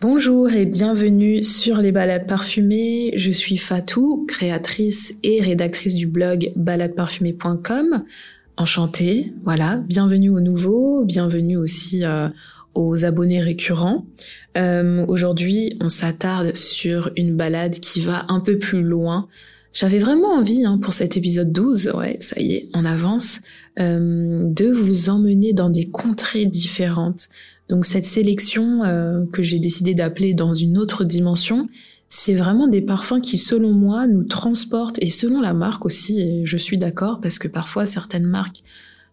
Bonjour et bienvenue sur les balades parfumées. Je suis Fatou, créatrice et rédactrice du blog baladeparfumée.com. Enchantée, voilà. Bienvenue aux nouveaux, bienvenue aussi euh, aux abonnés récurrents. Euh, Aujourd'hui, on s'attarde sur une balade qui va un peu plus loin. J'avais vraiment envie, hein, pour cet épisode 12, ouais, ça y est, on avance, euh, de vous emmener dans des contrées différentes, donc cette sélection euh, que j'ai décidé d'appeler dans une autre dimension, c'est vraiment des parfums qui, selon moi, nous transportent, et selon la marque aussi, je suis d'accord, parce que parfois certaines marques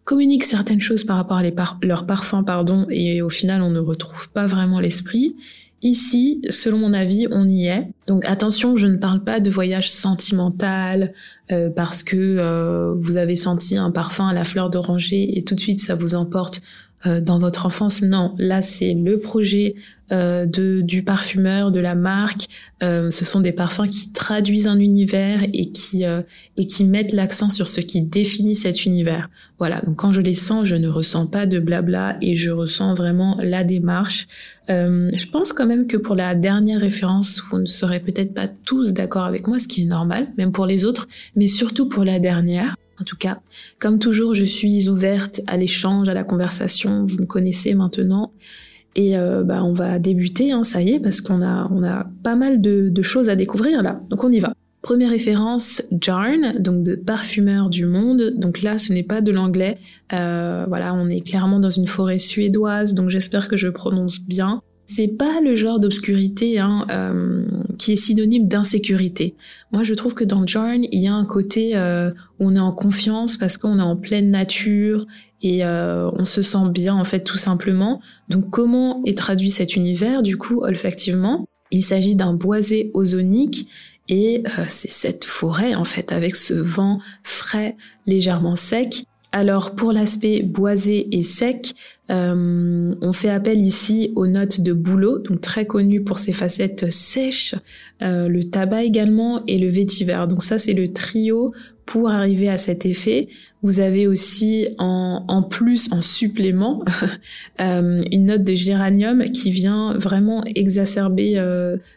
communiquent certaines choses par rapport à leurs parfums, pardon, et au final on ne retrouve pas vraiment l'esprit. Ici, selon mon avis, on y est. Donc attention, je ne parle pas de voyage sentimental euh, parce que euh, vous avez senti un parfum à la fleur d'oranger et tout de suite ça vous emporte euh, dans votre enfance. Non, là c'est le projet euh, de du parfumeur, de la marque. Euh, ce sont des parfums qui traduisent un univers et qui et qui mettent l'accent sur ce qui définit cet univers. Voilà. Donc quand je les sens, je ne ressens pas de blabla et je ressens vraiment la démarche. je pense quand même que pour la dernière référence, vous ne serez peut-être pas tous d'accord avec moi, ce qui est normal, même pour les autres, mais surtout pour la dernière. En tout cas, comme toujours, je suis ouverte à l'échange, à la conversation. Vous me connaissez maintenant. Et euh, bah, on va débuter, hein, ça y est, parce qu'on a, on a pas mal de, choses à découvrir là. Donc on y va. Première référence, Jarn, donc de parfumeur du monde. Donc là, ce n'est pas de l'anglais. Euh, voilà, on est clairement dans une forêt suédoise, donc j'espère que je prononce bien. C'est pas le genre d'obscurité hein, euh, qui est synonyme d'insécurité. Moi, je trouve que dans Join, il y a un côté euh, où on est en confiance parce qu'on est en pleine nature et euh, on se sent bien en fait tout simplement. Donc, comment est traduit cet univers du coup olfactivement? Il s'agit d'un boisé ozonique et euh, c'est cette forêt en fait avec ce vent frais, légèrement sec alors pour l'aspect boisé et sec, euh, on fait appel ici aux notes de bouleau, donc très connu pour ses facettes sèches, euh, le tabac également et le vétiver. Donc ça c'est le trio pour arriver à cet effet. Vous avez aussi en, plus, en supplément, euh, une note de géranium qui vient vraiment exacerber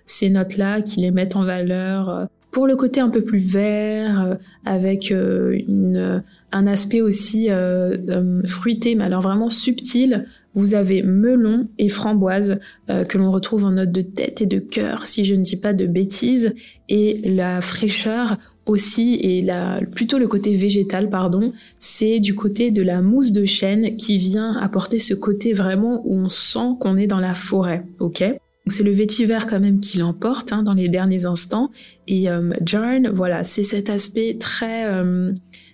ces notes-là, qui les mettent en valeur. Pour le côté un peu plus vert, avec une un aspect aussi euh, euh, fruité, mais alors vraiment subtil. Vous avez melon et framboise euh, que l'on retrouve en note de tête et de cœur, si je ne dis pas de bêtises, et la fraîcheur aussi et la, plutôt le côté végétal pardon, c'est du côté de la mousse de chêne qui vient apporter ce côté vraiment où on sent qu'on est dans la forêt, ok? C'est le vétiver quand même qui l'emporte hein, dans les derniers instants. Et euh, Jarn, voilà, c'est cet aspect très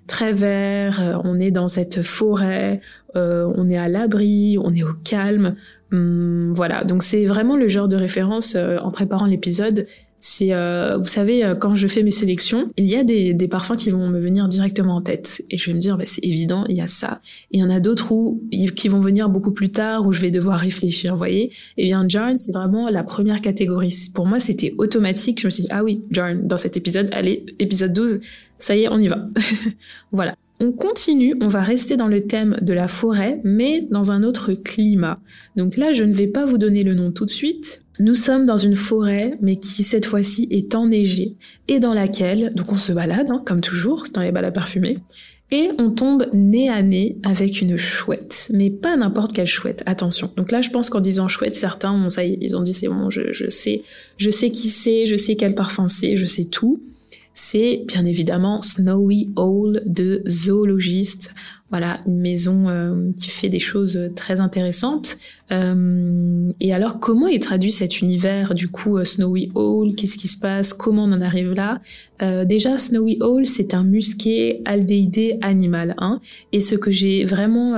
très vert, euh, on est dans cette forêt, euh, on est à l'abri, on est au calme. Hum, voilà, donc c'est vraiment le genre de référence euh, en préparant l'épisode. C'est, vous savez, quand je fais mes sélections, il y a des, des, parfums qui vont me venir directement en tête. Et je vais me dire, bah, c'est évident, il y a ça. Et il y en a d'autres où, qui vont venir beaucoup plus tard, où je vais devoir réfléchir, vous voyez. Et bien, Jarn, c'est vraiment la première catégorie. Pour moi, c'était automatique. Je me suis dit, ah oui, Jarn, dans cet épisode, allez, épisode 12, ça y est, on y va. voilà. On continue, on va rester dans le thème de la forêt, mais dans un autre climat. Donc là, je ne vais pas vous donner le nom tout de suite. Nous sommes dans une forêt, mais qui cette fois-ci est enneigée, et dans laquelle, donc on se balade, hein, comme toujours, dans les balades parfumées, et on tombe nez à nez avec une chouette, mais pas n'importe quelle chouette. Attention. Donc là, je pense qu'en disant chouette, certains, bon, ça ils ont dit c'est bon, je, je sais, je sais qui c'est, je sais quel parfum c'est, je sais tout c'est bien évidemment Snowy Owl de Zoologist. Voilà, une maison euh, qui fait des choses très intéressantes. Euh, et alors, comment est traduit cet univers du coup euh, Snowy Owl Qu'est-ce qui se passe? Comment on en arrive là? Déjà, Snowy Owl, c'est un musqué aldéhyde animal. Hein, et ce que j'ai vraiment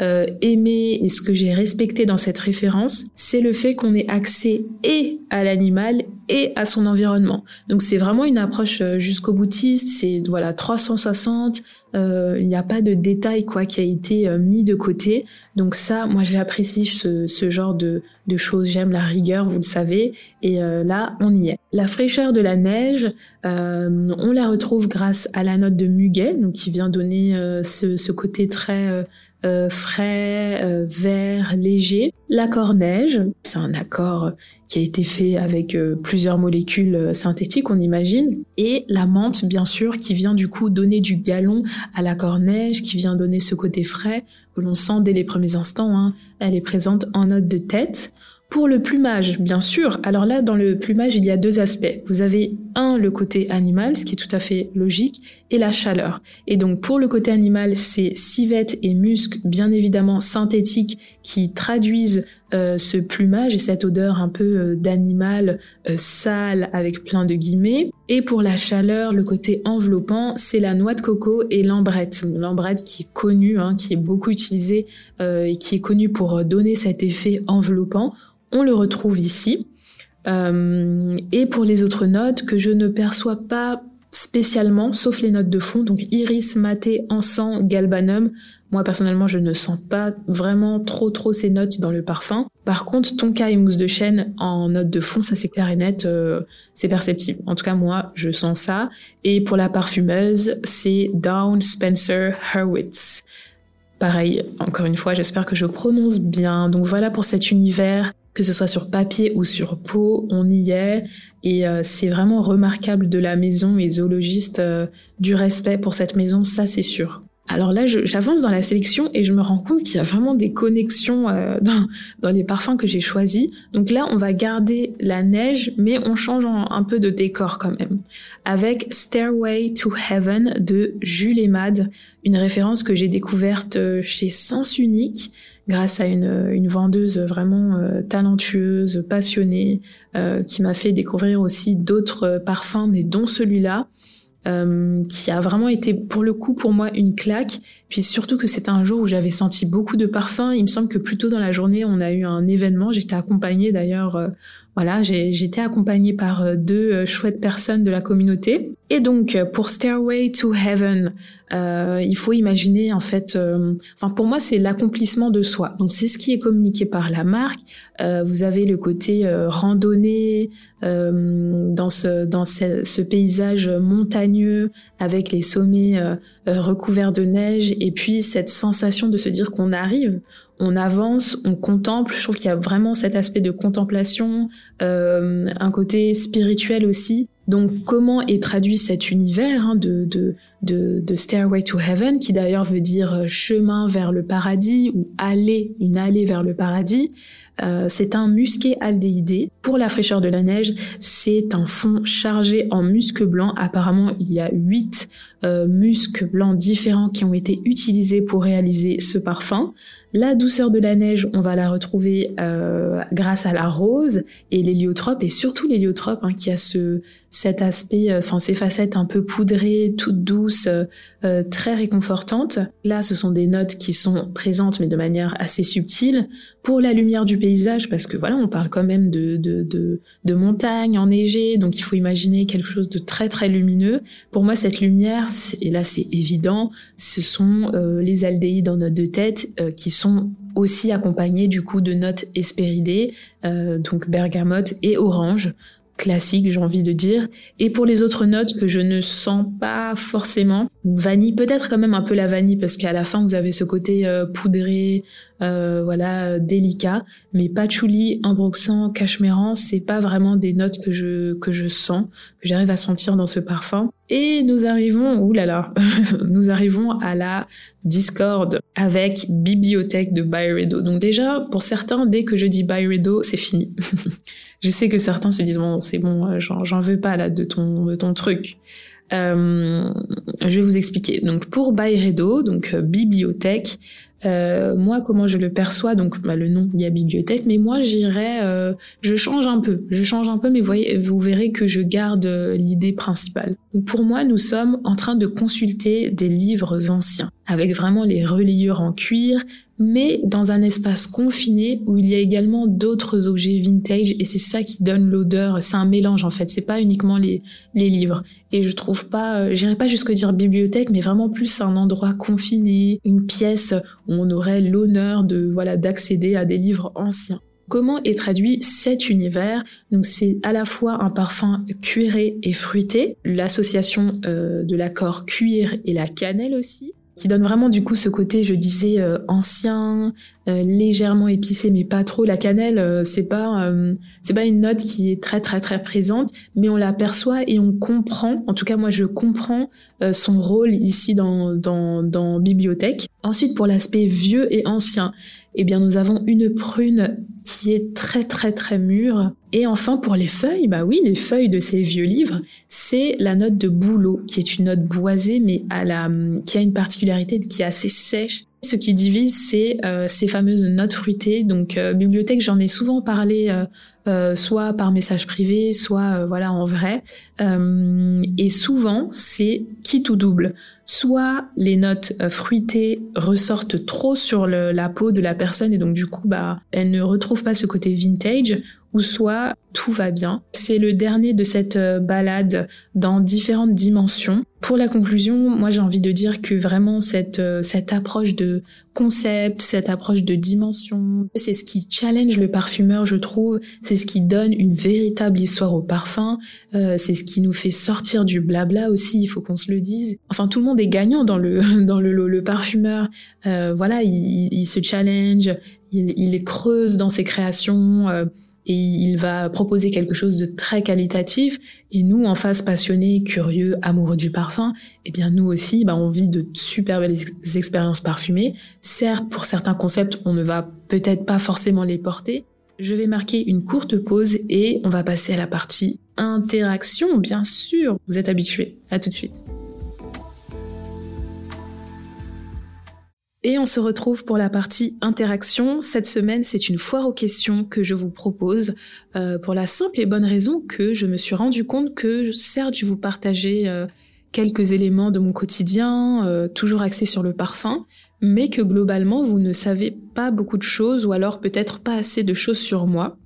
aimé et ce que j'ai respecté dans cette référence, c'est le fait qu'on ait accès et à l'animal et à son environnement. Donc c'est vraiment une approche jusqu'au boutiste. C'est voilà 360 euh, il n'y a pas de détail quoi qui a été euh, mis de côté. Donc ça, moi j'apprécie ce, genre de, choses. J'aime la rigueur, vous le savez. Et euh, là, on y est. La fraîcheur de la neige, on la retrouve grâce à la note de muguet, qui vient donner ce, côté très euh, frais, euh, vert, léger. L'accord neige, c'est un accord qui a été fait avec plusieurs molécules synthétiques, on imagine. Et la menthe, bien sûr, qui vient du coup donner du galon à l'accord neige, qui vient donner ce côté frais que l'on sent dès les premiers instants. Hein. Elle est présente en note de tête. Pour le plumage, bien sûr. Alors là, dans le plumage, il y a deux aspects. Vous avez un, le côté animal, ce qui est tout à fait logique, et la chaleur. Et donc pour le côté animal, c'est civette et musc, bien évidemment synthétiques, qui traduisent euh, ce plumage et cette odeur un peu euh, d'animal euh, sale avec plein de guillemets. Et pour la chaleur, le côté enveloppant, c'est la noix de coco et l'ambrette. L'ambrette qui est connue, hein, qui est beaucoup utilisée et qui est connue pour donner cet effet enveloppant on le retrouve ici. Et pour les autres notes que je ne perçois pas spécialement, sauf les notes de fond, donc iris, maté, encens, galbanum. Moi personnellement, je ne sens pas vraiment trop trop ces notes dans le parfum. Par contre, tonka et mousse de chêne en notes de fond, ça c'est clair et net, euh, c'est perceptible. En tout cas, moi, je sens ça. Et pour la parfumeuse, c'est Down Spencer Hurwitz. Pareil, encore une fois, j'espère que je prononce bien. Donc voilà pour cet univers que ce soit sur papier ou sur peau, on y est. Et euh, c'est vraiment remarquable de la maison et zoologiste euh, du respect pour cette maison, ça c'est sûr. Alors là, j'avance dans la sélection et je me rends compte qu'il y a vraiment des connexions euh, dans, les parfums que j'ai choisis. Donc là, on va garder la neige, mais on change un peu de décor quand même. Avec Stairway to Heaven de Jules Emad, une référence que j'ai découverte chez Sens Unique grâce à une, une vendeuse vraiment euh, talentueuse, passionnée, euh, qui m'a fait découvrir aussi d'autres parfums, mais dont celui-là, euh, qui a vraiment été pour le coup pour moi une claque. Puis surtout que c'était un jour où j'avais senti beaucoup de parfums. Il me semble que plus tôt dans la journée, on a eu un événement. J'étais accompagnée d'ailleurs voilà, j'étais accompagnée par euh, deux euh, chouettes personnes de la communauté. Et donc, euh, pour Stairway to Heaven, euh, il faut imaginer en fait, enfin pour moi c'est l'accomplissement de soi. Donc c'est ce qui est communiqué par la marque. Euh, vous avez le côté randonnée dans ce dans ce, ce, paysage montagneux avec les sommets recouverts de neige et puis cette sensation de se dire qu'on arrive on avance, on contemple. Je trouve qu'il y a vraiment cet aspect de contemplation, euh, un côté spirituel aussi. Donc comment est traduit cet univers hein, de, de, de, Stairway to Heaven, qui d'ailleurs veut dire euh, chemin vers le paradis ou aller, une allée vers le paradis. Euh, c'est un musqué aldéhyde. Pour la fraîcheur de la neige, c'est un fond chargé en musc blanc. Apparemment, il y a huit euh, blancs différents qui ont été utilisés pour réaliser ce parfum. La douceur de la neige, on va la retrouver euh, grâce à la rose et l'héliotrope, et surtout l'héliotrope hein, qui a ce cet aspect, euh, enfin ces facettes un peu poudrées, toutes douces, euh, très réconfortantes. Là, ce sont des notes qui sont présentes, mais de manière assez subtile. Pour la lumière du paysage, parce que voilà, on parle quand même de de de, de montagne enneigée, donc il faut imaginer quelque chose de très très lumineux. Pour moi, cette lumière, et là c'est évident, ce sont les aldéhydes en notes de tête qui sont aussi accompagnés du coup de notes espéridées, euh, donc bergamote et orange, classique j'ai envie de dire. Et pour les autres notes que je ne sens pas forcément, vanille, peut-être quand même un peu la vanille parce qu'à la fin vous avez ce côté euh, poudré, euh, voilà, délicat. Mais patchouli, imbroxan, cachemiran, c'est pas vraiment des notes que je que je sens, que j'arrive à sentir dans ce parfum. Et nous arrivons, oulala, nous arrivons à la Discord avec Bibliothèque de Byredo. Donc déjà, pour certains, dès que je dis Byredo, c'est fini. je sais que certains se disent bon, c'est bon, j'en veux pas là de ton de ton truc. Euh, je vais vous expliquer. Donc pour Byredo, donc euh, bibliothèque, euh, moi, comment je le perçois, donc bah, le nom, il y a bibliothèque, mais moi, j'irais, euh, je change un peu, je change un peu, mais voyez, vous verrez que je garde euh, l'idée principale. Pour moi, nous sommes en train de consulter des livres anciens, avec vraiment les reliures en cuir, mais dans un espace confiné où il y a également d'autres objets vintage et c'est ça qui donne l'odeur. C'est un mélange en fait. C'est pas uniquement les, les livres. Et je trouve pas, euh, j'irais pas jusque dire bibliothèque, mais vraiment plus un endroit confiné, une pièce où on aurait l'honneur de voilà d'accéder à des livres anciens. Comment est traduit cet univers? Donc c'est à la fois un parfum cuiré et fruité, l'association euh, de l'accord cuir et la cannelle aussi, qui donne vraiment du coup ce côté, je disais, euh, ancien, euh, légèrement épicé, mais pas trop. La cannelle, euh, c'est pas c'est pas une note qui est très très très présente, mais on l'aperçoit et on comprend. En tout cas, moi, je comprends son rôle ici dans dans, dans bibliothèque. Ensuite, pour l'aspect vieux et ancien, eh bien, nous avons une prune qui est très très très mûre. Et enfin, pour les feuilles, bah oui, les feuilles de ces vieux livres, c'est la note de bouleau, qui est une note boisée, mais à la, qui a une particularité qui est assez sèche. Ce qui divise, c'est euh, ces fameuses notes fruitées. Donc, euh, bibliothèque, j'en ai souvent parlé euh, euh, soit par message privé, soit euh, voilà en vrai. Euh, et souvent, c'est quitte ou double. Soit les notes fruitées ressortent trop sur le, la peau de la personne et donc du coup, bah, elle ne retrouve pas ce côté vintage, ou soit tout va bien. C'est le dernier de cette balade dans différentes dimensions. Pour la conclusion, moi j'ai envie de dire que vraiment cette cette approche de concept, cette approche de dimension, c'est ce qui challenge le parfumeur, je trouve. C'est ce qui donne une véritable histoire au parfum, euh, c'est ce qui nous fait sortir du blabla aussi, il faut qu'on se le dise. Enfin, tout le monde est gagnant dans le dans le, le, parfumeur. Euh, voilà, il, se challenge, il, il creuse dans ses créations. Euh, et il va proposer quelque chose de très qualitatif. Et nous, en face, passionnés, curieux, amoureux du parfum, eh bien nous aussi, bah, on vit de super belles expériences parfumées. Certes, pour certains concepts, on ne va peut-être pas forcément les porter, je vais marquer une courte pause et on va passer à la partie interaction, bien sûr. Vous êtes habitués. À tout de suite. Et on se retrouve pour la partie interaction. Cette semaine, c'est une foire aux questions que je vous propose euh, pour la simple et bonne raison que je me suis rendu compte que certes, je vous partageais euh, quelques éléments de mon quotidien, euh, toujours axés sur le parfum, mais que globalement vous ne savez pas beaucoup de choses ou alors peut-être pas assez de choses sur moi.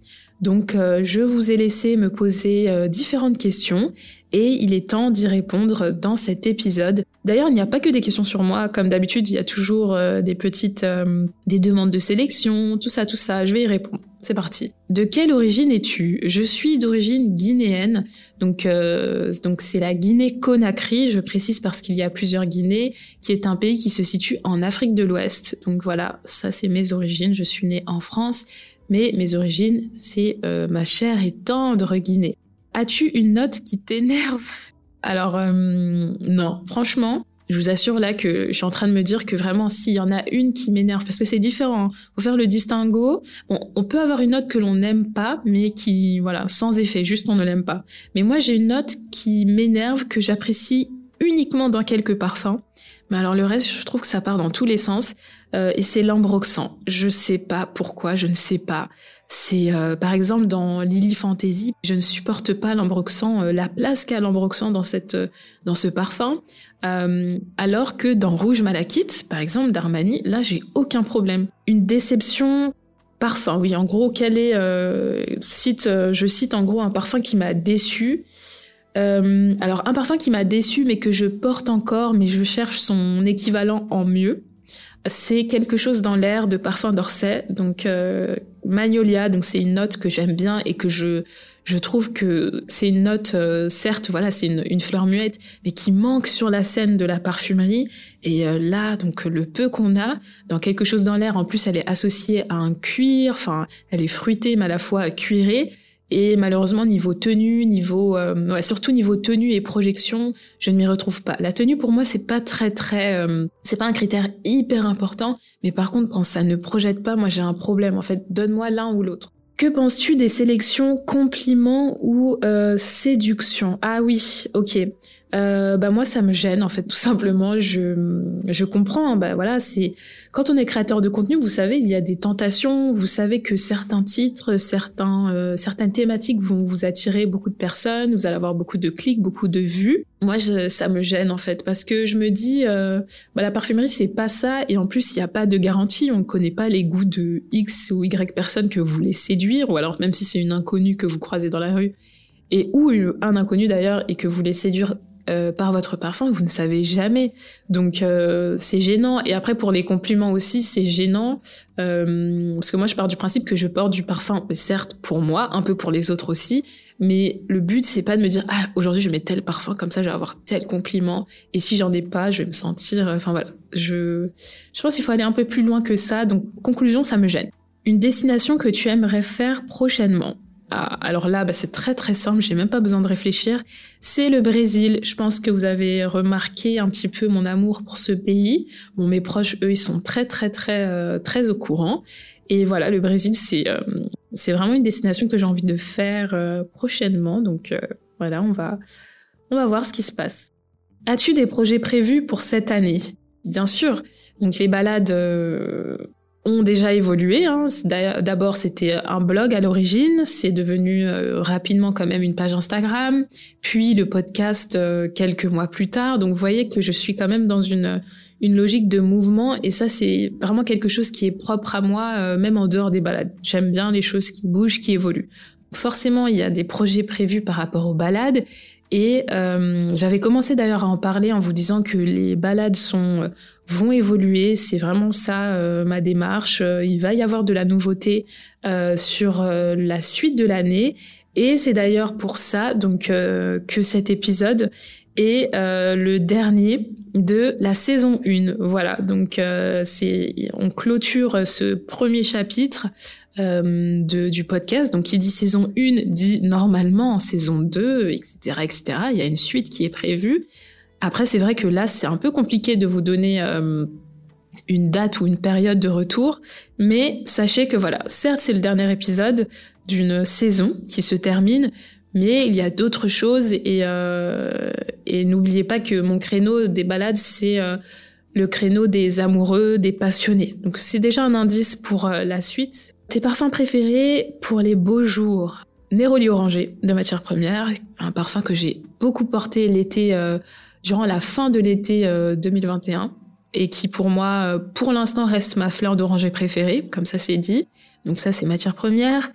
Donc euh, je vous ai laissé me poser euh, différentes questions et il est temps d'y répondre dans cet épisode. D'ailleurs, il n'y a pas que des questions sur moi, comme d'habitude, il y a toujours des petites des demandes de sélection, tout ça tout ça, je vais y répondre. C'est parti. De quelle origine es-tu? Je suis d'origine guinéenne, donc euh, donc c'est la Guinée-Conakry. Je précise parce qu'il y a plusieurs Guinées, qui est un pays qui se situe en Afrique de l'Ouest. Donc voilà, ça c'est mes origines. Je suis née en France, mais mes origines c'est euh, ma chère et tendre Guinée. As-tu une note qui t'énerve? Alors euh, non, franchement, je vous assure là que je suis en train de me dire que vraiment s'il y en a une qui m'énerve parce que c'est différent, hein. faut faire le distinguo. Bon, on peut avoir une note que l'on n'aime pas mais qui voilà, sans effet, juste on ne l'aime pas. Mais moi j'ai une note qui m'énerve que j'apprécie uniquement dans quelques parfums. Mais alors le reste, je trouve que ça part dans tous les sens. Euh, et c'est l'ambroxan. Je sais pas pourquoi, je ne sais pas. C'est euh, par exemple dans Lily Fantasy, je ne supporte pas l'ambroxan, euh, la place qu'a l'ambroxan dans cette dans ce parfum. alors que dans Rouge Malakite, par exemple d'Armani, là j'ai aucun problème. Une déception parfum. Oui, en gros, quel est cite je cite en gros un parfum qui m'a déçu. alors un parfum qui m'a déçu mais que je porte encore mais je cherche son équivalent en mieux c'est quelque chose dans l'air de parfum d'Orsay, donc euh, Magnolia, donc c'est une note que j'aime bien et que je je trouve que c'est une note, euh, certes, voilà, c'est une, fleur muette, mais qui manque sur la scène de la parfumerie. Et euh, là, donc le peu qu'on a, dans quelque chose dans l'air, en plus, elle est associée à un cuir, enfin, elle est fruitée, mais à la fois cuirée. Et malheureusement, niveau tenue, niveau, euh, surtout niveau tenue et projection, je ne m'y retrouve pas. La tenue pour moi, c'est pas très très, euh, c'est pas un critère hyper important. Mais par contre, quand ça ne projette pas, moi j'ai un problème. En fait, donne-moi l'un ou l'autre. Que penses-tu des sélections compliments ou euh, séduction Ah oui, ok euh, bah moi ça me gêne en fait tout simplement. Je je comprends bah voilà c'est quand on est créateur de contenu vous savez il y a des tentations. Vous savez que certains titres certains euh, certaines thématiques vont vous attirer beaucoup de personnes. Vous allez avoir beaucoup de clics beaucoup de vues. Moi je, ça me gêne en fait parce que je me dis euh, bah la parfumerie c'est pas ça. Et en plus il n'y a pas de garantie. On ne connaît pas les goûts de x ou y personne que vous voulez séduire. Ou alors même si c'est une inconnue que vous croisez dans la rue. Et ou un inconnu d'ailleurs et que vous voulez séduire euh, par votre parfum, vous ne savez jamais. Donc euh, c'est gênant. Et après pour les compliments aussi, c'est gênant euh, parce que moi je pars du principe que je porte du parfum, certes pour moi, un peu pour les autres aussi, mais le but c'est pas de me dire ah aujourd'hui je mets tel parfum comme ça je vais avoir tel compliment et si j'en ai pas je vais me sentir. Enfin voilà, je je pense qu'il faut aller un peu plus loin que ça. Donc conclusion, ça me gêne. Une destination que tu aimerais faire prochainement. Ah, alors là, bah, c'est très très simple, j'ai même pas besoin de réfléchir. C'est le Brésil. Je pense que vous avez remarqué un petit peu mon amour pour ce pays. Bon, mes proches, eux, ils sont très très très euh, très au courant. Et voilà, le Brésil, c'est euh, c'est vraiment une destination que j'ai envie de faire euh, prochainement. Donc voilà, on va on va voir ce qui se passe. As-tu des projets prévus pour cette année? Bien sûr. Donc les balades ont déjà évolué. Hein. D'abord, c'était un blog à l'origine, c'est devenu euh, rapidement quand même une page Instagram, puis le podcast euh, quelques mois plus tard. Donc, vous voyez que je suis quand même dans une une logique de mouvement et ça c'est vraiment quelque chose qui est propre à moi euh, même en dehors des balades. J'aime bien les choses qui bougent, qui évoluent. Forcément, il y a des projets prévus par rapport aux balades et euh, j'avais commencé d'ailleurs à en parler en vous disant que les balades sont vont évoluer. C'est vraiment ça euh, ma démarche. Euh, il va y avoir de la nouveauté sur la suite de l'année. Et c'est d'ailleurs pour ça donc que cet épisode est le dernier de la saison 1. Voilà, donc c'est on clôture ce premier chapitre euh, de, du podcast. Donc, qui dit saison 1 dit normalement en saison 2, etc., etc. Il y a une suite qui est prévue. Après, c'est vrai que là, c'est un peu compliqué de vous donner euh, une date ou une période de retour, mais sachez que voilà, certes, c'est le dernier épisode d'une saison qui se termine, mais il y a d'autres choses et, euh, et n'oubliez pas que mon créneau des balades, c'est euh, le créneau des amoureux, des passionnés. Donc c'est déjà un indice pour euh, la suite. Tes parfums préférés pour les beaux jours? Néroli orangé de matière première, un parfum que j'ai beaucoup porté l'été euh, durant la fin de l'été 2021 euh, et qui pour moi pour l'instant reste ma fleur d'oranger préférée, comme ça c'est dit. Donc ça c'est matière première.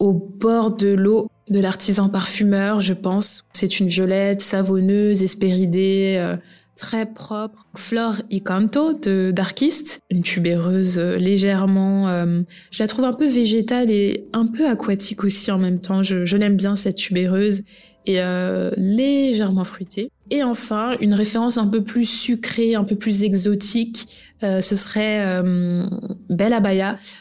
Au bord de l'eau de l'artisan parfumeur, je pense. C'est une violette savonneuse, espéridée, très propre. Flore Icanto de Darkist, une tubéreuse euh, légèrement, euh, je la trouve un peu végétale et un peu aquatique aussi en même temps. Je, je l'aime bien cette tubéreuse et euh, légèrement fruitée. Et enfin, une référence un peu plus sucrée, un peu plus exotique, euh, ce serait euh, Belle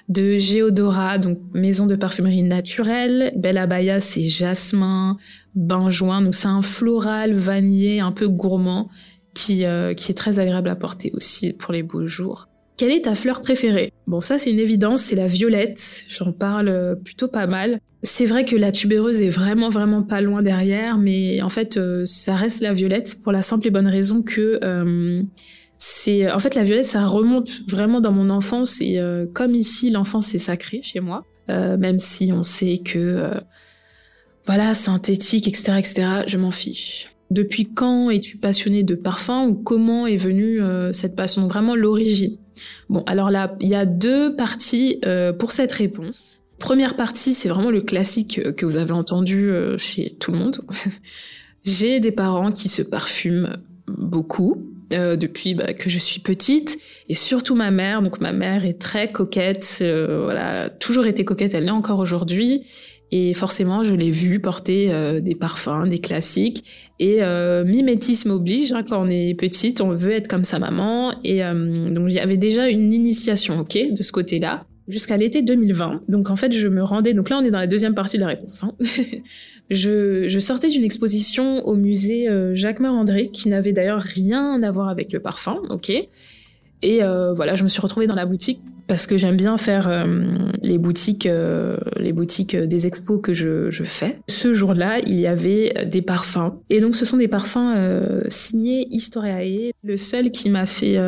de Géodora, donc maison de parfumerie naturelle. Belle Abaya, c'est jasmin, benjoin, donc c'est un floral vanillé un peu gourmand qui, euh, qui est très agréable à porter aussi pour les beaux jours. Quelle est ta fleur préférée? Bon, ça c'est une évidence, c'est la violette. J'en parle euh, plutôt pas mal. C'est vrai que la tubéreuse est vraiment vraiment pas loin derrière, mais en fait euh, ça reste la violette pour la simple et bonne raison que c'est en fait la violette ça remonte vraiment dans mon enfance et comme ici l'enfance est sacrée chez moi, même si on sait que voilà synthétique etc etc, je m'en fiche. Depuis quand es-tu passionné de parfum ou comment est venue euh, cette passion? Vraiment l'origine. Bon, alors là, il y a deux parties euh, pour cette réponse. Première partie, c'est vraiment le classique euh, que vous avez entendu chez tout le monde. J'ai des parents qui se parfument beaucoup depuis bah, que je suis petite et surtout ma mère. Donc ma mère est très coquette, voilà, toujours été coquette, elle l'est encore aujourd'hui et forcément, je l'ai vu porter euh, des parfums, des classiques. Et euh, mimétisme oblige, hein, quand on est petite, on veut être comme sa maman. Et euh, donc, il y avait déjà une initiation, ok, de ce côté-là, jusqu'à l'été 2020. Donc, en fait, je me rendais... Donc là, on est dans la deuxième partie de la réponse. Hein. je, sortais d'une exposition au musée Jacques-Marandré, qui n'avait d'ailleurs rien à voir avec le parfum, ok et voilà, je me suis retrouvée dans la boutique parce que j'aime bien faire euh, les boutiques, euh, les boutiques des expos que je, je fais. Ce jour-là, il y avait des parfums, et donc ce sont des parfums euh, signés Historiae. Le seul qui m'a fait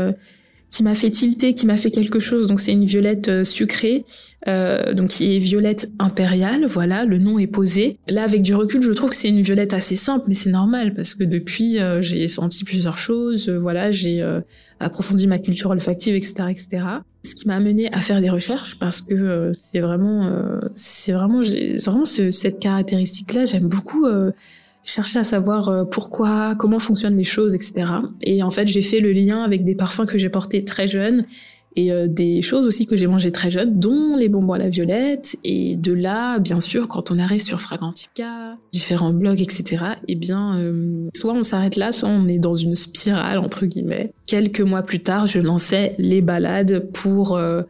qui m'a fait tilter, qui m'a fait quelque chose. Donc c'est une violette euh, sucrée, euh, donc qui est violette impériale. Voilà, le nom est posé. Là, avec du recul, je trouve que c'est une violette assez simple, mais c'est normal parce que depuis, euh, j'ai senti plusieurs choses. voilà, j'ai approfondi ma culture olfactive, etc., etc. Ce qui m'a amené à faire des recherches parce que c'est vraiment, c'est vraiment, vraiment cette caractéristique-là. J'aime beaucoup cherchais à savoir pourquoi, comment fonctionnent les choses, etc. Et en fait, j'ai fait le lien avec des parfums que j'ai portés très jeune et euh, des choses aussi que j'ai mangées très jeune, dont les bonbons à la violette. Et de là, bien sûr, quand on arrive sur Fragrantica, différents blogs, etc., eh bien, euh, soit on s'arrête là, soit on est dans une spirale, entre guillemets. Quelques mois plus tard, je lançais les balades pour... Euh,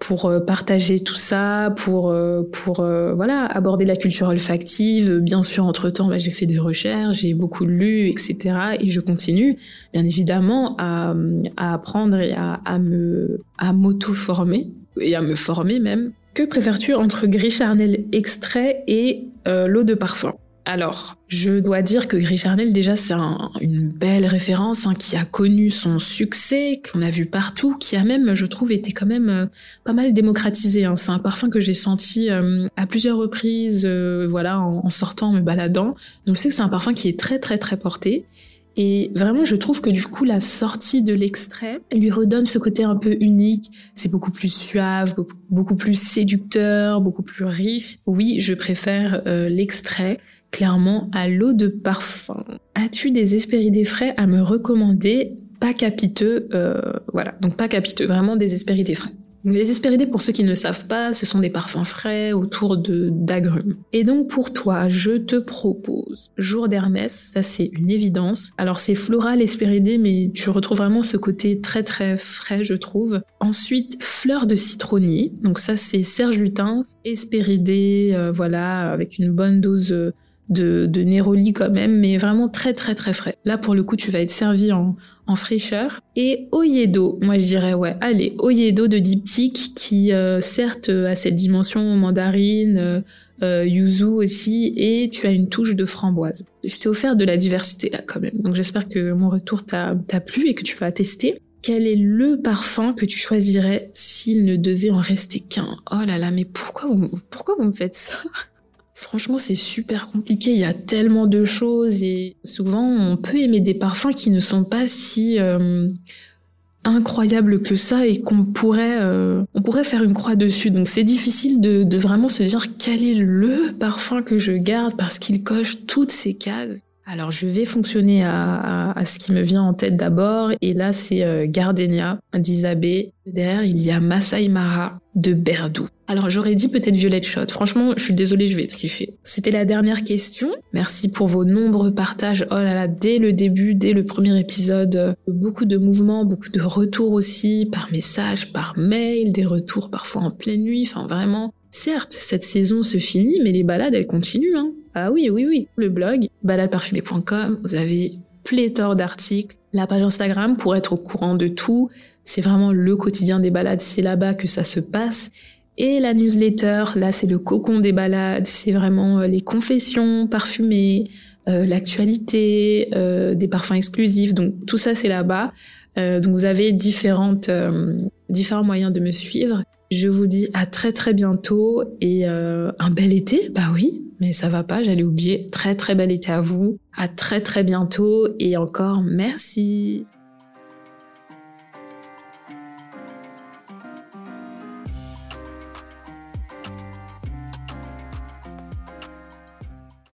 pour euh, partager tout ça, pour euh, pour euh, voilà aborder la culture olfactive. Bien sûr, entre temps, bah, j'ai fait des recherches, j'ai beaucoup lu, etc. Et je continue, bien évidemment, à, à apprendre et à, à me à m'auto former et à me former même. Que préfères-tu entre gris charnel extrait et l'eau de parfum? Alors, je dois dire que Gris Charnel, déjà, c'est une belle référence hein, qui a connu son succès, qu'on a vu partout, qui a même, je trouve, été quand même euh, pas mal démocratisé. Hein. C'est un parfum que j'ai senti euh, à plusieurs reprises, euh, voilà, en, sortant, en me baladant. Donc, je sais que c'est un parfum qui est très, très, très porté. Et vraiment, je trouve que du coup, la sortie de l'extrait lui redonne ce côté un peu unique. C'est beaucoup plus suave, beaucoup, plus séducteur, beaucoup plus riche. Oui, je préfère l'extrait clairement à l'eau de parfum. As-tu des espéridés frais à me recommander? Pas capiteux, euh, voilà. Donc pas capiteux, vraiment des espéridés frais. Les espéridés, pour ceux qui ne savent pas, ce sont des parfums frais autour de d'agrumes. Et donc pour toi, je te propose Jour d'Hermès, ça c'est une évidence. Alors c'est floral espéridé, mais tu retrouves vraiment ce côté très très frais, je trouve. Ensuite, Fleur de citronnier, donc ça c'est Serge Lutens, espéridé, euh, voilà, avec une bonne dose euh, de, de Neroli quand même, mais vraiment très très très frais. Là pour le coup tu vas être servi en, en fraîcheur. Et Oyedo, moi je dirais ouais, allez, Oyedo de diptyque qui euh, certes a cette dimension mandarine, euh, euh, yuzu aussi, et tu as une touche de framboise. Je t'ai offert de la diversité là quand même, donc j'espère que mon retour t'a plu et que tu vas tester. Quel est le parfum que tu choisirais s'il ne devait en rester qu'un? Oh là là, mais pourquoi vous, pourquoi vous me faites ça? Franchement, c'est super compliqué. Il y a tellement de choses et souvent, on peut aimer des parfums qui ne sont pas si euh, incroyables que ça et qu'on pourrait, euh, on pourrait faire une croix dessus. Donc, c'est difficile de, de vraiment se dire quel est le parfum que je garde parce qu'il coche toutes ces cases. Alors je vais fonctionner à, ce qui me vient en tête d'abord et là c'est euh, Gardenia d'Isabée. Derrière il y a Masai Mara de Berdou. Alors j'aurais dit peut-être Violette Shot. Franchement je suis désolée je vais tricher. C'était la dernière question. Merci pour vos nombreux partages. Oh là là dès le début, dès le premier épisode, euh, beaucoup de mouvements, beaucoup de retours aussi par message, par mail, des retours parfois en pleine nuit. Enfin vraiment Certes, cette saison se finit, mais les balades, elles continuent. Hein. Ah oui, oui, oui. Le blog, baladeparfumée.com, vous avez pléthore d'articles. La page Instagram pour être au courant de tout. C'est vraiment le quotidien des balades, c'est là-bas que ça se passe. Et la newsletter, là, c'est le cocon des balades. C'est vraiment euh, les confessions parfumées, euh, l'actualité, euh, des parfums exclusifs. Donc tout ça, c'est là-bas. donc vous avez différentes, différents moyens de me suivre. Je vous dis à très très bientôt et un bel été. Bah oui, mais ça va pas, j'allais oublier. Très très bel été à vous. À très très bientôt et encore merci.